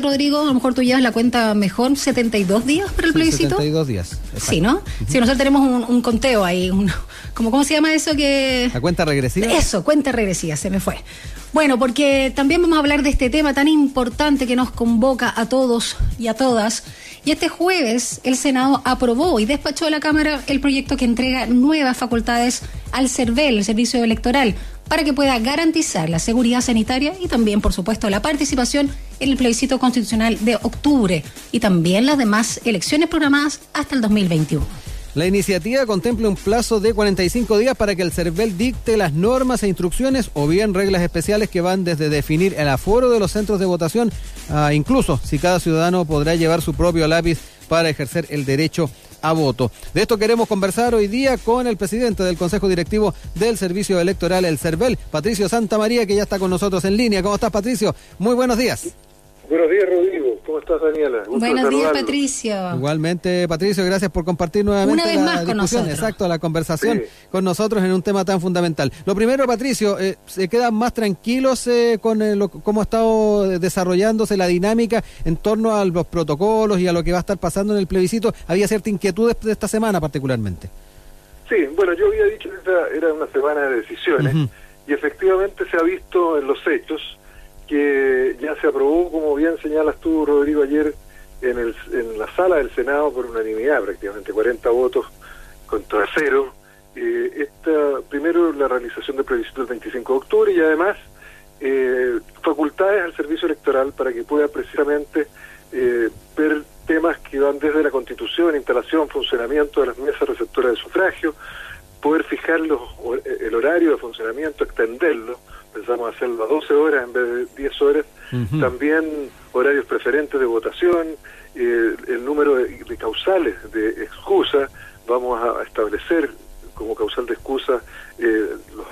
Rodrigo? A lo mejor tú llevas la cuenta mejor, 72 días para el plebiscito. 72 días. Sí, ¿no? Si nosotros tenemos un, conteo ahí, como, ¿cómo se llama eso que...? ¿La cuenta regresiva? Eso, cuenta regresiva, se me fue. Bueno, porque también vamos a hablar de este tema tan importante que nos convoca a todos y a todas. Y este jueves el Senado aprobó y despachó a la Cámara el proyecto que entrega nuevas facultades al CERVEL, el Servicio Electoral, para que pueda garantizar la seguridad sanitaria y también, por supuesto, la participación en el plebiscito constitucional de octubre y también las demás elecciones programadas hasta el 2021. La iniciativa contempla un plazo de 45 días para que el CERVEL dicte las normas e instrucciones o bien reglas especiales que van desde definir el aforo de los centros de votación a incluso si cada ciudadano podrá llevar su propio lápiz para ejercer el derecho a voto. De esto queremos conversar hoy día con el presidente del Consejo Directivo del Servicio Electoral, el CERVEL, Patricio Santa María, que ya está con nosotros en línea. ¿Cómo estás, Patricio? Muy buenos días. Buenos días, Rodrigo. ¿Cómo estás, Daniela? Buenos días, Patricio. Igualmente, Patricio, gracias por compartir nuevamente la discusión, exacto, la conversación con nosotros en un tema tan fundamental. Lo primero, Patricio, eh, ¿se quedan más tranquilos eh, con eh, cómo ha estado desarrollándose la dinámica en torno a los protocolos y a lo que va a estar pasando en el plebiscito? Había cierta inquietud de esta semana particularmente. Sí, bueno, yo había dicho que esta era una semana de decisiones y efectivamente se ha visto en los hechos que ya se aprobó, como bien señalas tú, Rodrigo, ayer en, el, en la sala del Senado por unanimidad, prácticamente 40 votos contra cero. Eh, esta, primero, la realización del plebiscito el 25 de octubre y además eh, facultades al servicio electoral para que pueda precisamente eh, ver temas que van desde la constitución, instalación, funcionamiento de las mesas receptoras de sufragio, poder fijar los, el horario de funcionamiento, extenderlo, pensamos hacerlo a 12 horas en vez de 10 horas, también horarios preferentes de votación, eh, el número de, causales de excusa, vamos a establecer como causal de excusa eh, los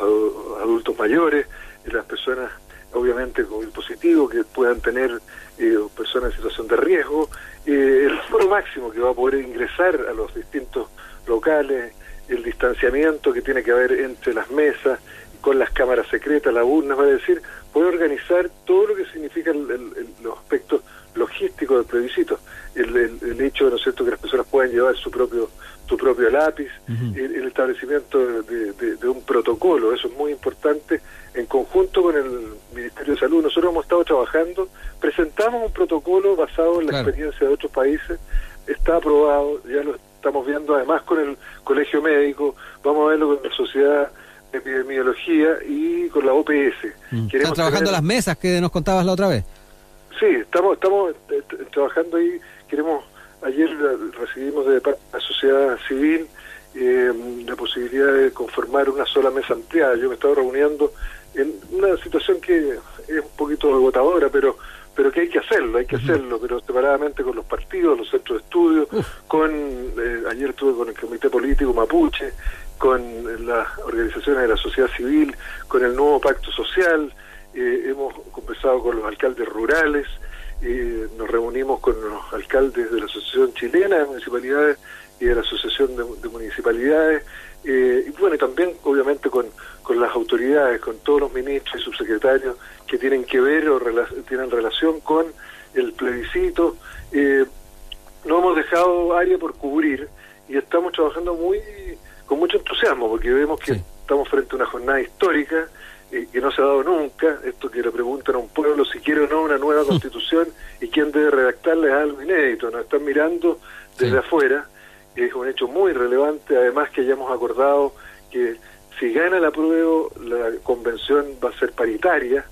adultos mayores, y las personas obviamente con el positivo que puedan tener eh, personas en situación de riesgo, el foro máximo que va a poder ingresar a los distintos locales, el distanciamiento que tiene que haber entre las mesas, con las cámaras secretas, la urna, va a decir, puede organizar todo lo que significa el, los aspectos logísticos del plebiscito. El, el, hecho, ¿no es cierto?, que las personas puedan llevar su propio su propio lápiz, el, establecimiento de, un protocolo, eso es muy importante, en conjunto con el Ministerio de Salud. Nosotros hemos estado trabajando, presentamos un protocolo basado en la experiencia de otros países, está aprobado, ya lo estamos viendo además con el Colegio Médico, vamos a verlo con la Sociedad epidemiología y con la OPS. Mm. ¿Están trabajando las mesas que nos contabas la otra vez? Sí, estamos, estamos eh, trabajando ahí. Queremos, ayer recibimos de parte de la sociedad civil eh, la posibilidad de conformar una sola mesa ampliada. Yo me he estado reuniendo en una situación que es un poquito agotadora, pero pero que hay que hacerlo, hay que hacerlo, pero separadamente con los partidos, los centros de estudio, con eh, ayer estuve con el comité político mapuche, con las organizaciones de la sociedad civil, con el nuevo pacto social, eh, hemos conversado con los alcaldes rurales, eh, nos reunimos con los alcaldes de la Asociación Chilena de Municipalidades y de la Asociación de, Municipalidades, eh, y bueno, también obviamente con, con las autoridades, con todos los ministros y subsecretarios que tienen que ver o tienen relación con el plebiscito. no hemos dejado área por cubrir y estamos trabajando muy con mucho entusiasmo, porque vemos que estamos frente a una jornada histórica eh, que no se ha dado nunca, esto que le preguntan a un pueblo si quiere o no una nueva constitución y quién debe redactarla es algo inédito, nos están mirando desde afuera, es un hecho muy relevante, además que hayamos acordado que si gana la prueba, la convención va a ser paritaria,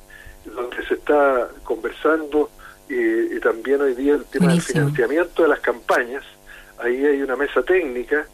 donde se está conversando y, también hoy día el tema del financiamiento de las campañas, ahí hay una mesa técnica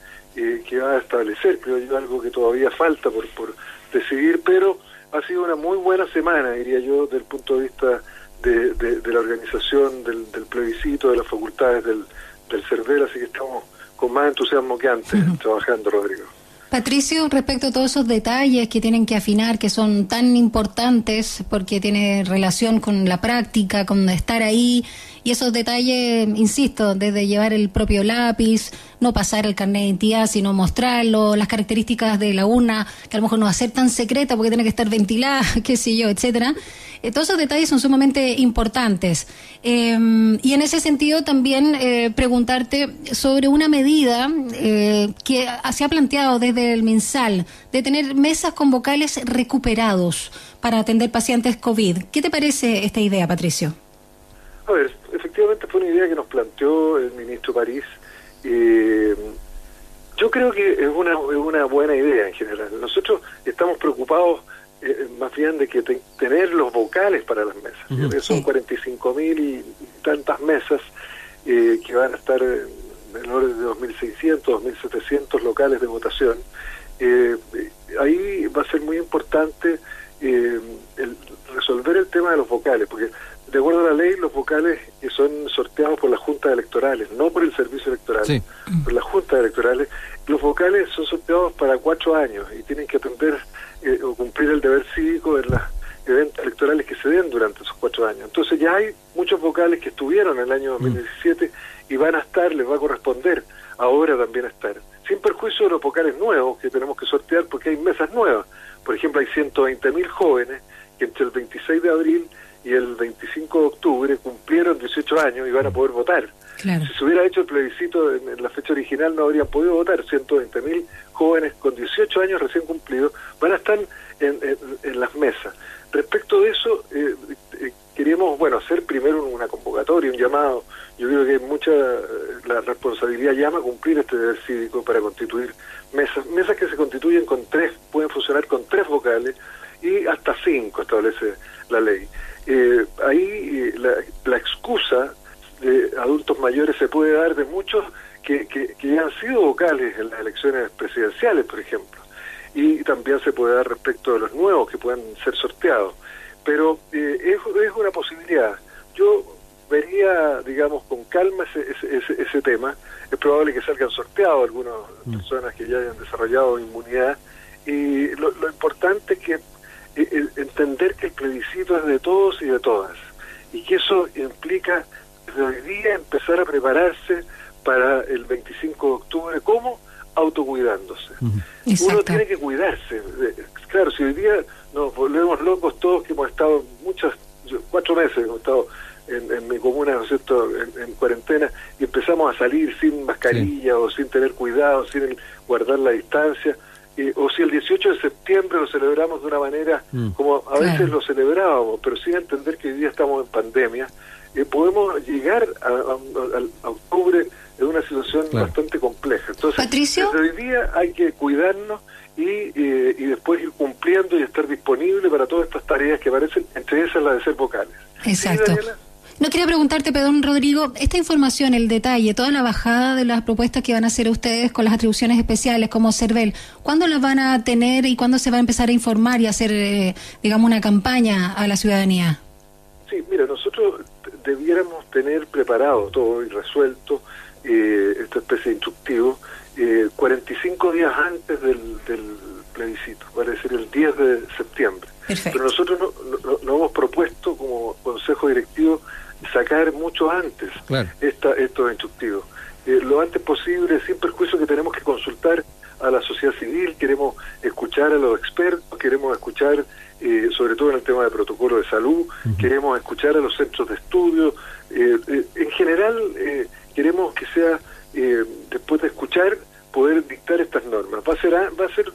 que va a establecer, creo yo, algo que todavía falta por, por decidir, pero ha sido una muy buena semana, diría yo, desde el punto de vista de, de, la organización, del, del, plebiscito, de las facultades del, del CERVEL, así que estamos con más entusiasmo que antes trabajando, Rodrigo. Patricio, respecto a todos esos detalles que tienen que afinar, que son tan importantes porque tiene relación con la práctica, con estar ahí Y esos detalles, insisto, desde llevar el propio lápiz, no pasar el carnet de identidad, sino mostrarlo, las características de la urna, que a lo mejor no va a ser tan secreta porque tiene que estar ventilada, qué sé yo, etcétera. Eh, todos esos detalles son sumamente importantes. Em, y en ese sentido también eh, preguntarte sobre una medida eh, que se ha planteado desde el MinSal, de tener mesas con vocales recuperados para atender pacientes COVID. ¿Qué te parece esta idea, Patricio? A ver, efectivamente fue una idea que nos planteó el ministro París. Eh, yo creo que es una, es una buena idea en general. Nosotros estamos preocupados eh, más bien de que tener los vocales para las mesas. Son 45 mil y tantas mesas eh, que van a estar en el orden de 2.600, 2.700 locales de votación. Eh, ahí va a ser muy importante el resolver el tema de los vocales, porque de acuerdo a la ley, los vocales son sorteados por las juntas electorales, no por el servicio electoral, por las juntas electorales. Los vocales son sorteados para cuatro años y tienen que atender eh, o cumplir el deber cívico en los eventos electorales que se den durante esos cuatro años. Entonces ya hay muchos vocales que estuvieron en el año 2017 mm. y van a estar, les va a corresponder ahora también estar. Sin perjuicio de los vocales nuevos que tenemos que sortear porque hay mesas nuevas. Por ejemplo, hay 120 mil jóvenes que entre el 26 de abril y el 25 de octubre cumplieron 18 años y van a poder votar. Si se hubiera hecho el plebiscito en, la fecha original no habrían podido votar. 120 mil jóvenes con 18 años recién cumplidos van a estar en, las mesas. Respecto de eso, eh, eh, queremos bueno hacer primero una convocatoria, un llamado. Yo creo que mucha la responsabilidad llama a cumplir este deber cívico para constituir mesas, mesas que se constituyen con tres, pueden funcionar con tres vocales y hasta cinco establece la ley. Eh, ahí la, la excusa de adultos mayores se puede dar de muchos que, que, que han sido vocales en las elecciones presidenciales, por ejemplo. Y también se puede dar respecto de los nuevos que puedan ser sorteados. Pero eh, es, es, una posibilidad. Yo vería, digamos, con calma ese, ese, ese, tema. Es probable que salgan sorteados algunas mm. personas que ya hayan desarrollado inmunidad. Y lo, lo importante es que eh, entender que el plebiscito es de todos y de todas. Y que eso implica desde hoy día empezar a prepararse para el 25 de octubre. ¿Cómo? Autocuidándose. Uno tiene que cuidarse. Claro, si hoy día nos volvemos locos todos que hemos estado muchas, cuatro meses hemos estado en, mi comuna, ¿no es cierto?, en, cuarentena, y empezamos a salir sin mascarilla o sin tener cuidado, sin guardar la distancia, o si el 18 de septiembre lo celebramos de una manera mm. como a veces lo celebrábamos, pero sin entender que hoy día estamos en pandemia, eh, podemos llegar a, octubre en una situación bastante compleja. Entonces, desde hoy día hay que cuidarnos y, eh, y después ir cumpliendo y estar disponible para todas estas tareas que aparecen, entre esas la de ser vocales. Exacto. No quería preguntarte, perdón, Rodrigo, esta información, el detalle, toda la bajada de las propuestas que van a hacer ustedes con las atribuciones especiales como CERVEL, ¿cuándo las van a tener y cuándo se va a empezar a informar y hacer, eh, digamos, una campaña a la ciudadanía? Sí, mira, nosotros debiéramos tener preparado todo y resuelto eh, esta especie de instructivo eh, 45 días antes del, plebiscito, vale decir el 10 de septiembre. Pero nosotros no, no, hemos propuesto como Consejo Directivo sacar mucho antes esta, estos instructivos. Eh, lo antes posible, sin perjuicio que tenemos que consultar a la sociedad civil, queremos escuchar a los expertos, queremos escuchar eh, sobre todo en el tema de protocolo de salud, queremos escuchar a los centros de estudio, eh, eh, en general queremos que sea, después de escuchar, poder dictar estas normas. Va a ser, va a ser,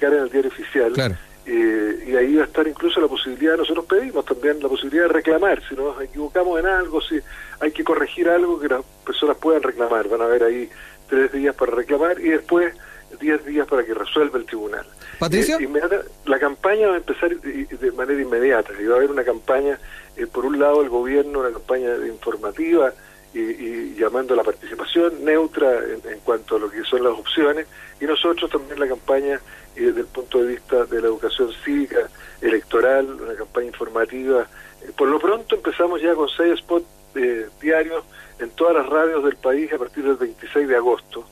publicar en el diario oficial. Eh, y ahí va a estar incluso la posibilidad, nosotros pedimos también la posibilidad de reclamar, si nos equivocamos en algo, si hay que corregir algo, que las personas puedan reclamar, van a haber ahí tres días para reclamar y después diez días para que resuelva el tribunal. Patricio. Eh, la campaña va a empezar de manera inmediata, y va a haber una campaña, eh, por un lado el gobierno, una campaña informativa, y, llamando a la participación neutra en, cuanto a lo que son las opciones y nosotros también la campaña eh, desde el punto de vista de la educación cívica, electoral, una campaña informativa. Eh, por lo pronto empezamos ya con seis spots eh, diarios en todas las radios del país a partir del 26 de agosto.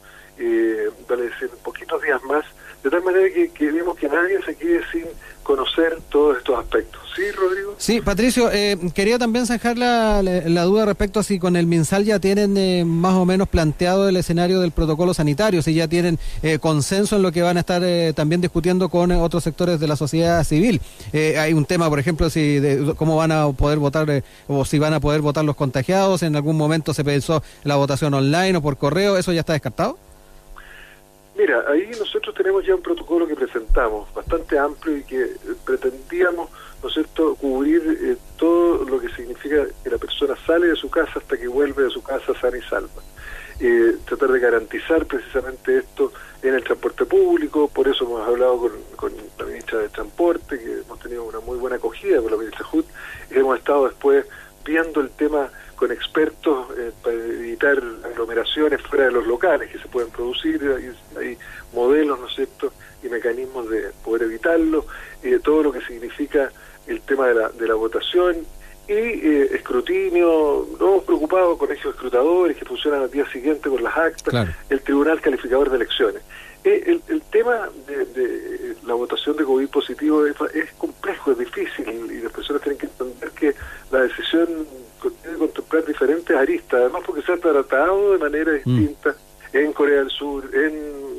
vale decir, en poquitos días más de tal manera que queremos que nadie se quede sin conocer todos estos aspectos. ¿Sí, Rodrigo? Sí, Patricio, eh, quería también sacar la, la, duda respecto a si con el MinSal ya tienen eh, más o menos planteado el escenario del protocolo sanitario, si ya tienen eh, consenso en lo que van a estar también discutiendo con otros sectores de la sociedad civil. hay un tema, por ejemplo, si de, cómo van a poder votar o si van a poder votar los contagiados. En algún momento se pensó la votación online o por correo, ¿eso ya está descartado? Mira, ahí nosotros tenemos ya un protocolo que presentamos, bastante amplio y que pretendíamos, ¿no es cierto?, cubrir eh, todo lo que significa que la persona sale de su casa hasta que vuelve de su casa sana y salva. Eh, tratar de garantizar precisamente esto en el transporte público, por eso hemos hablado con, la ministra de Transporte, que hemos tenido una muy buena acogida con la ministra Hood, hemos estado después viendo el tema con expertos eh, para evitar aglomeraciones fuera de los locales que se pueden producir, hay, hay modelos, ¿no es cierto?, y mecanismos de poder evitarlo, eh, todo lo que significa el tema de la, de la votación y eh, escrutinio, no hemos preocupado colegios escrutadores que funcionan al día siguiente con las actas, el Tribunal Calificador de Elecciones. el, el, tema de, de, la votación de COVID positivo es, es complejo, es difícil y las personas tienen que entender que la decisión debe contemplar diferentes aristas, además porque se ha tratado de manera mm. distinta en Corea del Sur, en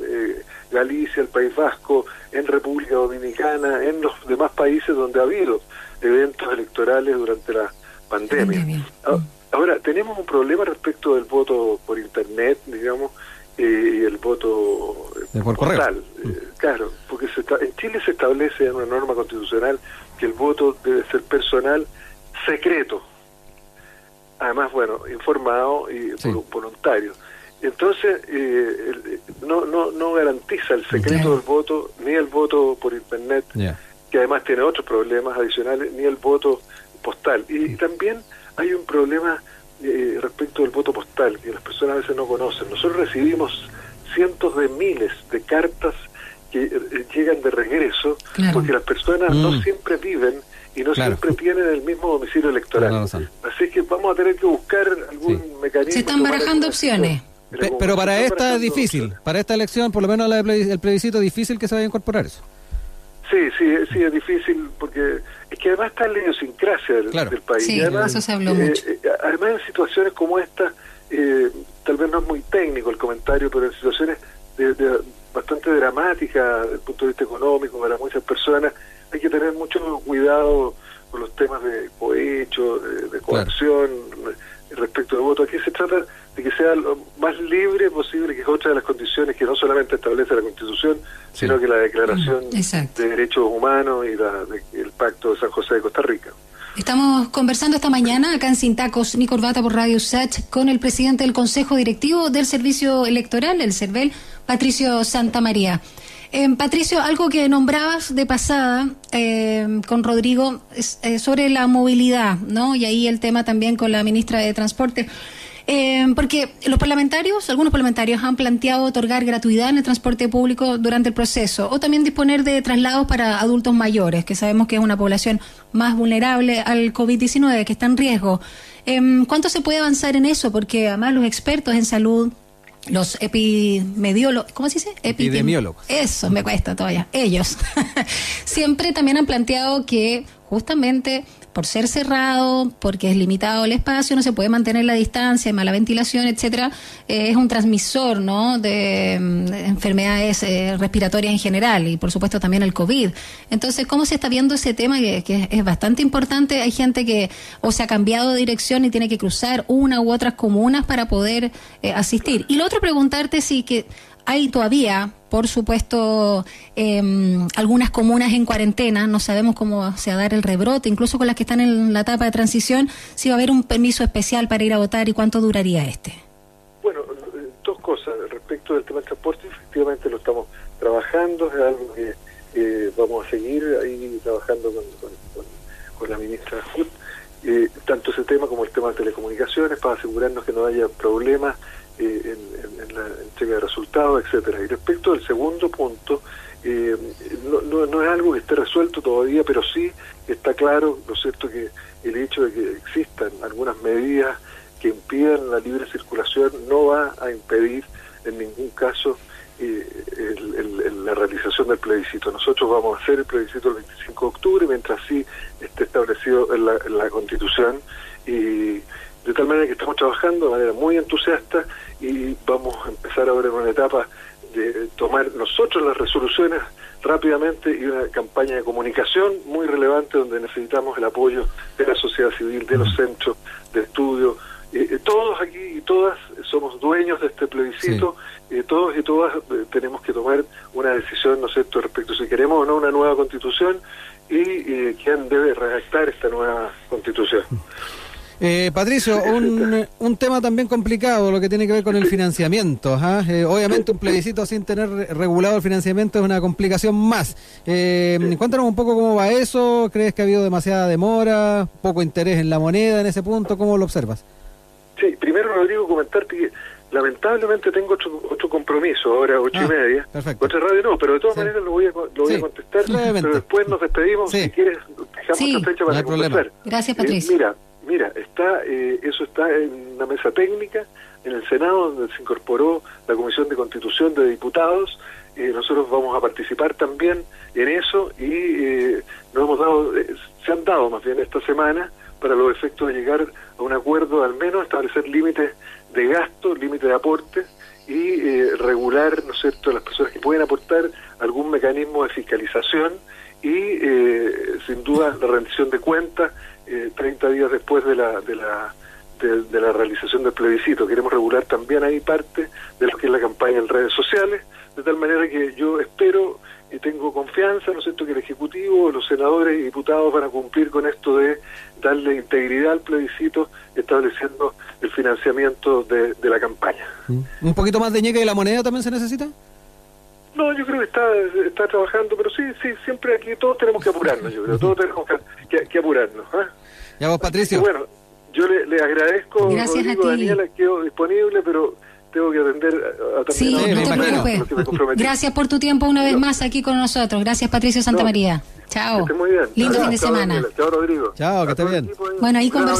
eh, Galicia, el País Vasco, en República Dominicana, en los demás países donde ha habido eventos electorales durante la pandemia. Ah, mm. Ahora, tenemos un problema respecto del voto por Internet, digamos, eh, y el voto eh, postal. Mm. claro, porque se en Chile se establece en una norma constitucional que el voto debe ser personal secreto además, bueno, informado y voluntario. Entonces, eh, no, no, no garantiza el secreto del voto, ni el voto por Internet, que además tiene otros problemas adicionales, ni el voto postal. Y, también hay un problema eh, respecto del voto postal, que las personas a veces no conocen. Nosotros recibimos cientos de miles de cartas que eh, llegan de regreso, porque las personas no mm. siempre viven y no siempre tienen el mismo domicilio electoral. Así que vamos a tener que buscar algún mecanismo. Se están barajando opciones. pero para esta es difícil, para esta elección, por lo menos el plebiscito, es difícil que se vaya a incorporar eso. Sí, sí, sí, es difícil porque es que además está la idiosincrasia del, del país. Sí, además, eso se habló eh, mucho. Eh, además, en situaciones como esta, eh, tal vez no es muy técnico el comentario, pero en situaciones de, bastante dramáticas desde el punto de vista económico para muchas personas, mucho cuidado con los temas de cohecho, de, de coacción respecto al voto. Aquí se trata de que sea lo más libre posible, que es otra de las condiciones que no solamente establece la Constitución, sino que la Declaración de Derechos Humanos y el Pacto de San José de Costa Rica. Estamos conversando esta mañana acá en Sin Tacos ni Corbata por Radio Sach con el presidente del Consejo Directivo del Servicio Electoral, el CERVEL, Patricio Santamaría. Eh, Patricio, algo que nombrabas de pasada eh, con Rodrigo eh, sobre la movilidad, ¿no? Y ahí el tema también con la ministra de Transporte. Eh, porque los parlamentarios, algunos parlamentarios han planteado otorgar gratuidad en el transporte público durante el proceso o también disponer de traslados para adultos mayores, que sabemos que es una población más vulnerable al COVID-19, que está en riesgo. ¿Cuánto se puede avanzar en eso? Porque además los expertos en salud los epidemiólogos, ¿cómo se dice? Epidemiólogos. Eso me cuesta todavía. Ellos siempre también han planteado que justamente por ser cerrado, porque es limitado el espacio, no se puede mantener la distancia, mala ventilación, etcétera, eh, es un transmisor, ¿no? De, mm, enfermedades eh, respiratorias en general y por supuesto también el COVID. Entonces, ¿cómo se está viendo ese tema que, es bastante importante? Hay gente que o se ha cambiado de dirección y tiene que cruzar una u otras comunas para poder eh, asistir. Y lo otro preguntarte si que hay todavía, por supuesto, em, algunas comunas en cuarentena, no sabemos cómo se va a dar el rebrote, incluso con las que están en la etapa de transición, si va a haber un permiso especial para ir a votar y cuánto duraría este. Bueno, dos cosas. Respecto del tema del transporte, efectivamente lo estamos trabajando, es algo que eh, vamos a seguir ahí trabajando con, la ministra eh, tanto ese tema como el tema de telecomunicaciones, para asegurarnos que no haya problemas eh, en, la entrega de resultados, etcétera. Y respecto al segundo punto, eh, no, no, es algo que esté resuelto todavía, pero sí está claro, ¿no cierto?, que el hecho de que existan algunas medidas que impidan la libre circulación no va a impedir en ningún caso la realización del plebiscito. Nosotros vamos a hacer el plebiscito el 25 de octubre, mientras sí esté establecido en la, en la Constitución y de tal manera que estamos trabajando de manera muy entusiasta y vamos a empezar ahora en una etapa de tomar nosotros las resoluciones rápidamente y una campaña de comunicación muy relevante donde necesitamos el apoyo de la sociedad civil, de los centros de estudio. Eh, eh, todos aquí y todas somos dueños de este plebiscito, eh, todos y todas tenemos que tomar una decisión, ¿no es cierto?, respecto si queremos o no una nueva constitución y quién debe redactar esta nueva constitución. Eh, Patricio, un, un, tema también complicado, lo que tiene que ver con el financiamiento. ¿ah? Eh, obviamente un plebiscito sin tener regulado el financiamiento es una complicación más. Eh, cuéntanos un poco cómo va eso, ¿crees que ha habido demasiada demora, poco interés en la moneda en ese punto? ¿Cómo lo observas? Sí, primero Rodrigo, comentarte que lamentablemente tengo otro, otro compromiso ahora ocho y ah, media. Perfecto. Otra radio no, pero de todas maneras lo voy a, lo voy a contestar, pero después nos despedimos, si quieres, dejamos otra fecha para conversar. Gracias, Patricio. mira, Mira, está eh, eso está en una mesa técnica en el Senado donde se incorporó la Comisión de Constitución de Diputados. Eh, nosotros vamos a participar también en eso y eh, nos hemos dado, se han dado más bien esta semana para los efectos de llegar a un acuerdo, al menos establecer límites de gasto, límites de aporte y regular, ¿no es cierto?, las personas que pueden aportar algún mecanismo de fiscalización y sin duda la rendición de cuentas eh, 30 días después de la, de la de, la realización del plebiscito. Queremos regular también ahí parte de lo que es la campaña en redes sociales, de tal manera que yo espero y tengo confianza, ¿no es cierto?, que el Ejecutivo, los senadores y diputados van a cumplir con esto de darle integridad al plebiscito, estableciendo el financiamiento de, de la campaña. Mm. ¿Un poquito más de ñeca de la moneda también se necesita? No, yo creo que está, está trabajando, pero sí, sí, siempre aquí todos tenemos que apurarnos, yo creo, todos tenemos que, que, apurarnos. ¿eh? Ya vos, Patricio. bueno, yo le, le agradezco, Gracias Rodrigo, a Daniela, quedo disponible, pero tengo que atender a, a sí, no te preocupes. Gracias por tu tiempo una vez más aquí con nosotros. Gracias, Patricio Santa María. Chao. muy bien. Lindo fin de semana. Chao, Rodrigo. Chao, que esté bien. Bueno, ahí conversamos.